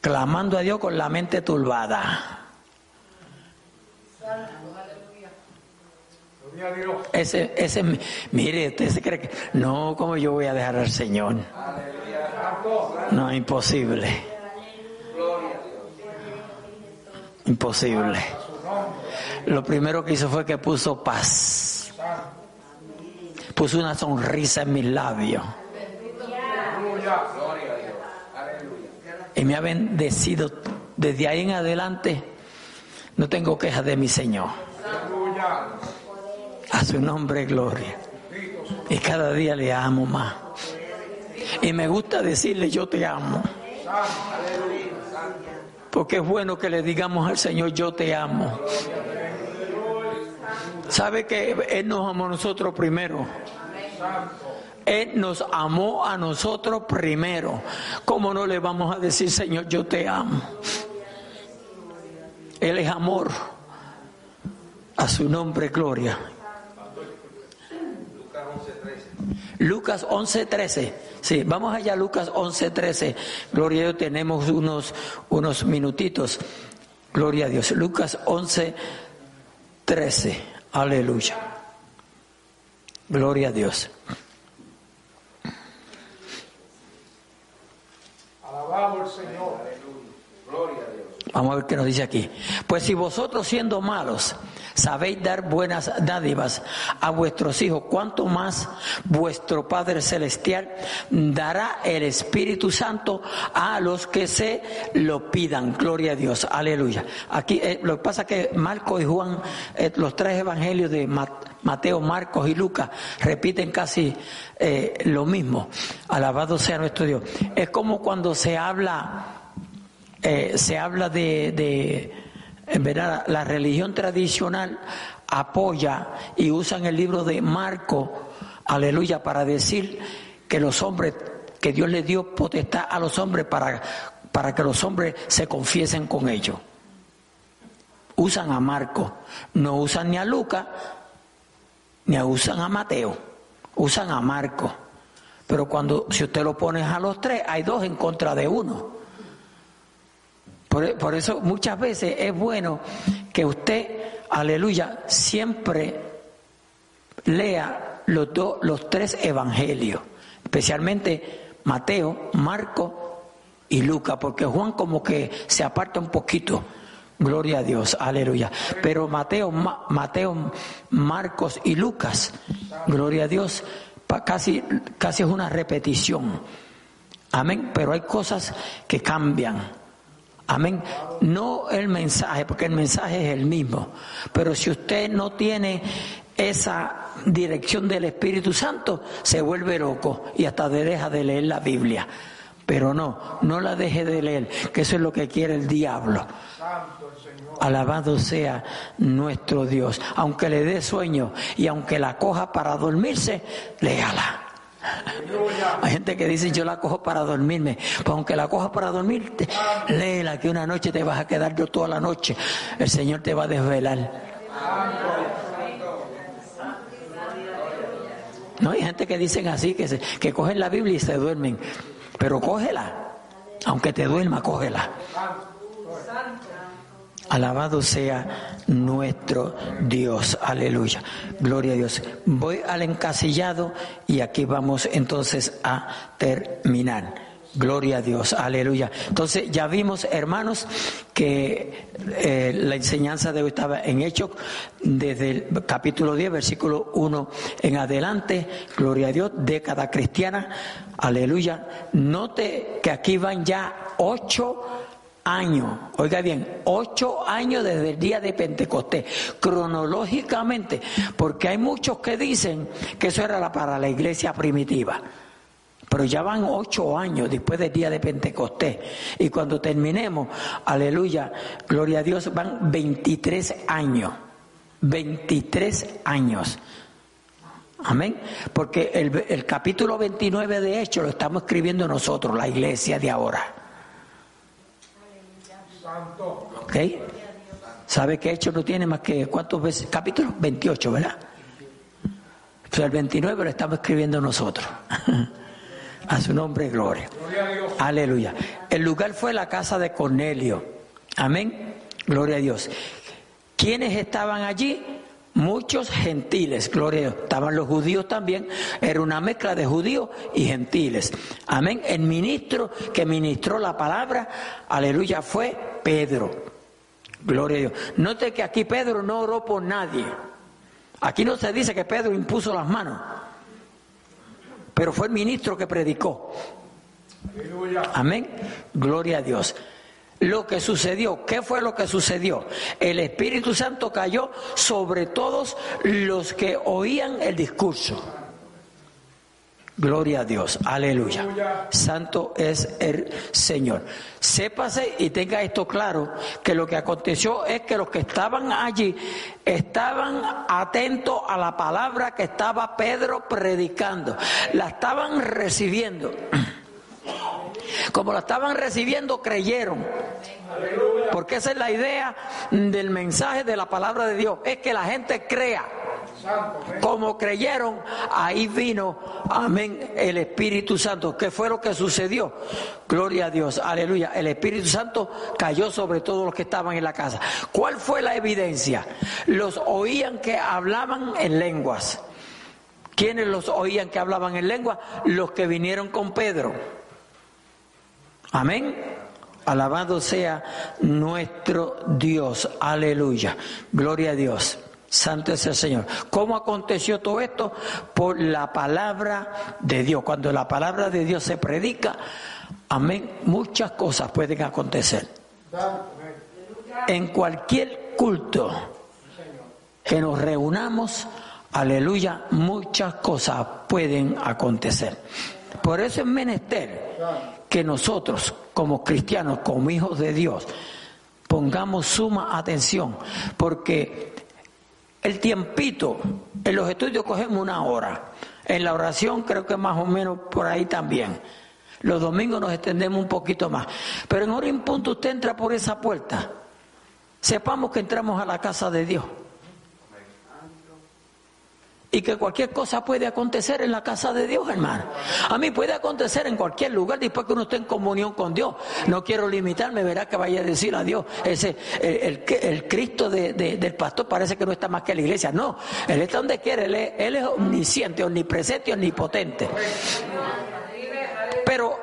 Clamando a Dios con la mente turbada. Ese, ese, mire, usted se cree que, no, como yo voy a dejar al Señor? No, imposible. Imposible. Lo primero que hizo fue que puso paz. Puso una sonrisa en mis labios. Y me ha bendecido desde ahí en adelante. No tengo quejas de mi Señor. A su nombre, gloria. Y cada día le amo más. Y me gusta decirle yo te amo. Porque es bueno que le digamos al Señor yo te amo. ¿Sabe que Él nos amó a nosotros primero? Él nos amó a nosotros primero. ¿Cómo no le vamos a decir, Señor, yo te amo? Él es amor. A su nombre, gloria. Lucas 11:13. Sí, vamos allá, Lucas 11:13. Gloria a Dios, tenemos unos, unos minutitos. Gloria a Dios. Lucas 11:13. Aleluya. Gloria a Dios. Alabado el Señor. Vamos a ver qué nos dice aquí. Pues si vosotros siendo malos sabéis dar buenas dádivas a vuestros hijos, cuanto más vuestro Padre Celestial dará el Espíritu Santo a los que se lo pidan. Gloria a Dios, aleluya. Aquí eh, lo que pasa es que Marcos y Juan, eh, los tres evangelios de Mateo, Marcos y Lucas, repiten casi eh, lo mismo. Alabado sea nuestro Dios. Es como cuando se habla, se habla de en verdad, la religión tradicional apoya y usan el libro de Marco, aleluya, para decir que los hombres, que Dios le dio potestad a los hombres para, para que los hombres se confiesen con ellos. Usan a Marco, no usan ni a Lucas, ni usan a Mateo, usan a Marco. Pero cuando, si usted lo pone a los tres, hay dos en contra de uno. Por, eso muchas veces es bueno que usted, aleluya, siempre lea los, los tres evangelios, especialmente Mateo, Marco y Lucas, porque Juan como que se aparta un poquito. Gloria a Dios, aleluya. Pero Mateo, Mateo, Marcos y Lucas, gloria a Dios, casi, casi es una repetición. Amén. Pero hay cosas que cambian. Amén. No el mensaje, porque el mensaje es el mismo. Pero si usted no tiene esa dirección del Espíritu Santo, se vuelve loco y hasta deja de leer la Biblia. Pero no, no la deje de leer, que eso es lo que quiere el diablo. Alabado sea nuestro Dios. Aunque le dé sueño y aunque la coja para dormirse, léala. Hay gente que dice yo la cojo para dormirme. Pues aunque la coja para dormirte, léela que una noche te vas a quedar yo toda la noche. El Señor te va a desvelar. No hay gente que dicen así, que, que cogen la Biblia y se duermen. Pero cógela. Aunque te duerma, cógela. Alabado sea nuestro Dios. Aleluya. Gloria a Dios. Voy al encasillado y aquí vamos entonces a terminar. Gloria a Dios, aleluya. Entonces ya vimos, hermanos, que eh, la enseñanza de hoy estaba en Hechos desde el capítulo 10, versículo 1 en adelante. Gloria a Dios, década cristiana, aleluya. Note que aquí van ya ocho años, oiga bien, ocho años desde el día de Pentecostés, cronológicamente, porque hay muchos que dicen que eso era para la iglesia primitiva. Pero ya van ocho años después del día de Pentecostés. Y cuando terminemos, aleluya, gloria a Dios, van 23 años. 23 años. Amén. Porque el, el capítulo 29 de Hechos lo estamos escribiendo nosotros, la iglesia de ahora. ¿Ok? ¿Sabe que hecho no tiene más que cuántos veces? Capítulo 28, ¿verdad? Pero el 29 lo estamos escribiendo nosotros. a su nombre, gloria. Aleluya. El lugar fue la casa de Cornelio. Amén. Gloria a Dios. ¿Quiénes estaban allí? Muchos gentiles, gloria a Dios. Estaban los judíos también. Era una mezcla de judíos y gentiles. Amén. El ministro que ministró la palabra, aleluya, fue Pedro. Gloria a Dios. Note que aquí Pedro no oró por nadie. Aquí no se dice que Pedro impuso las manos, pero fue el ministro que predicó. Amén. Gloria a Dios. Lo que sucedió, ¿qué fue lo que sucedió? El Espíritu Santo cayó sobre todos los que oían el discurso. Gloria a Dios, aleluya. Santo es el Señor. Sépase y tenga esto claro, que lo que aconteció es que los que estaban allí estaban atentos a la palabra que estaba Pedro predicando, la estaban recibiendo. Como la estaban recibiendo, creyeron. Porque esa es la idea del mensaje de la palabra de Dios, es que la gente crea. Como creyeron, ahí vino, amén, el Espíritu Santo. ¿Qué fue lo que sucedió? Gloria a Dios, aleluya. El Espíritu Santo cayó sobre todos los que estaban en la casa. ¿Cuál fue la evidencia? Los oían que hablaban en lenguas. ¿Quiénes los oían que hablaban en lengua? Los que vinieron con Pedro. Amén. Alabado sea nuestro Dios. Aleluya. Gloria a Dios. Santo es el Señor. ¿Cómo aconteció todo esto? Por la palabra de Dios. Cuando la palabra de Dios se predica, amén, muchas cosas pueden acontecer. En cualquier culto que nos reunamos, aleluya, muchas cosas pueden acontecer. Por eso es menester que nosotros, como cristianos, como hijos de Dios, pongamos suma atención, porque el tiempito, en los estudios cogemos una hora, en la oración creo que más o menos por ahí también. Los domingos nos extendemos un poquito más. Pero en hora y punto usted entra por esa puerta. Sepamos que entramos a la casa de Dios y que cualquier cosa puede acontecer en la casa de Dios, hermano. A mí puede acontecer en cualquier lugar después que uno esté en comunión con Dios. No quiero limitarme, verá que vaya a decir a Dios, ese, el, Cristo del pastor parece que no está más que la iglesia. No, Él está donde quiere, Él es, él es omnisciente, omnipresente, omnipotente. Pero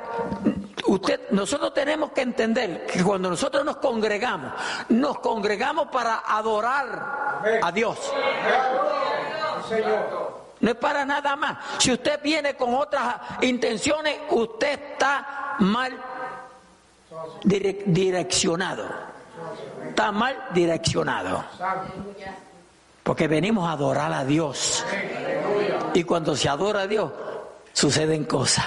usted, nosotros tenemos que entender que cuando nosotros nos congregamos, nos congregamos para adorar a Dios. No es para nada más. Si usted viene con otras intenciones, usted está mal direccionado. Está mal direccionado. Porque venimos a adorar a Dios. Y cuando se adora a Dios, suceden cosas.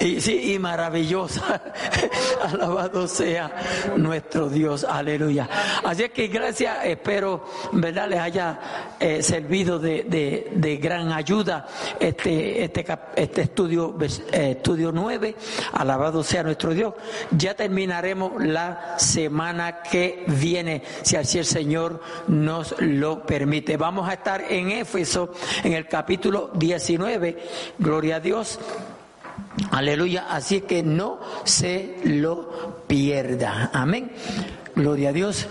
Y, sí, y maravillosa. Alabado sea nuestro Dios. Aleluya. Así es que gracias, espero, ¿verdad?, les haya eh, servido de, gran ayuda este, este, este estudio, eh, estudio 9. Alabado sea nuestro Dios. Ya terminaremos la semana que viene, si así el Señor nos lo permite. Vamos a estar en Éfeso, en el capítulo 19. Gloria a Dios. Aleluya. Así que no se lo pierda. Amén. Gloria a Dios.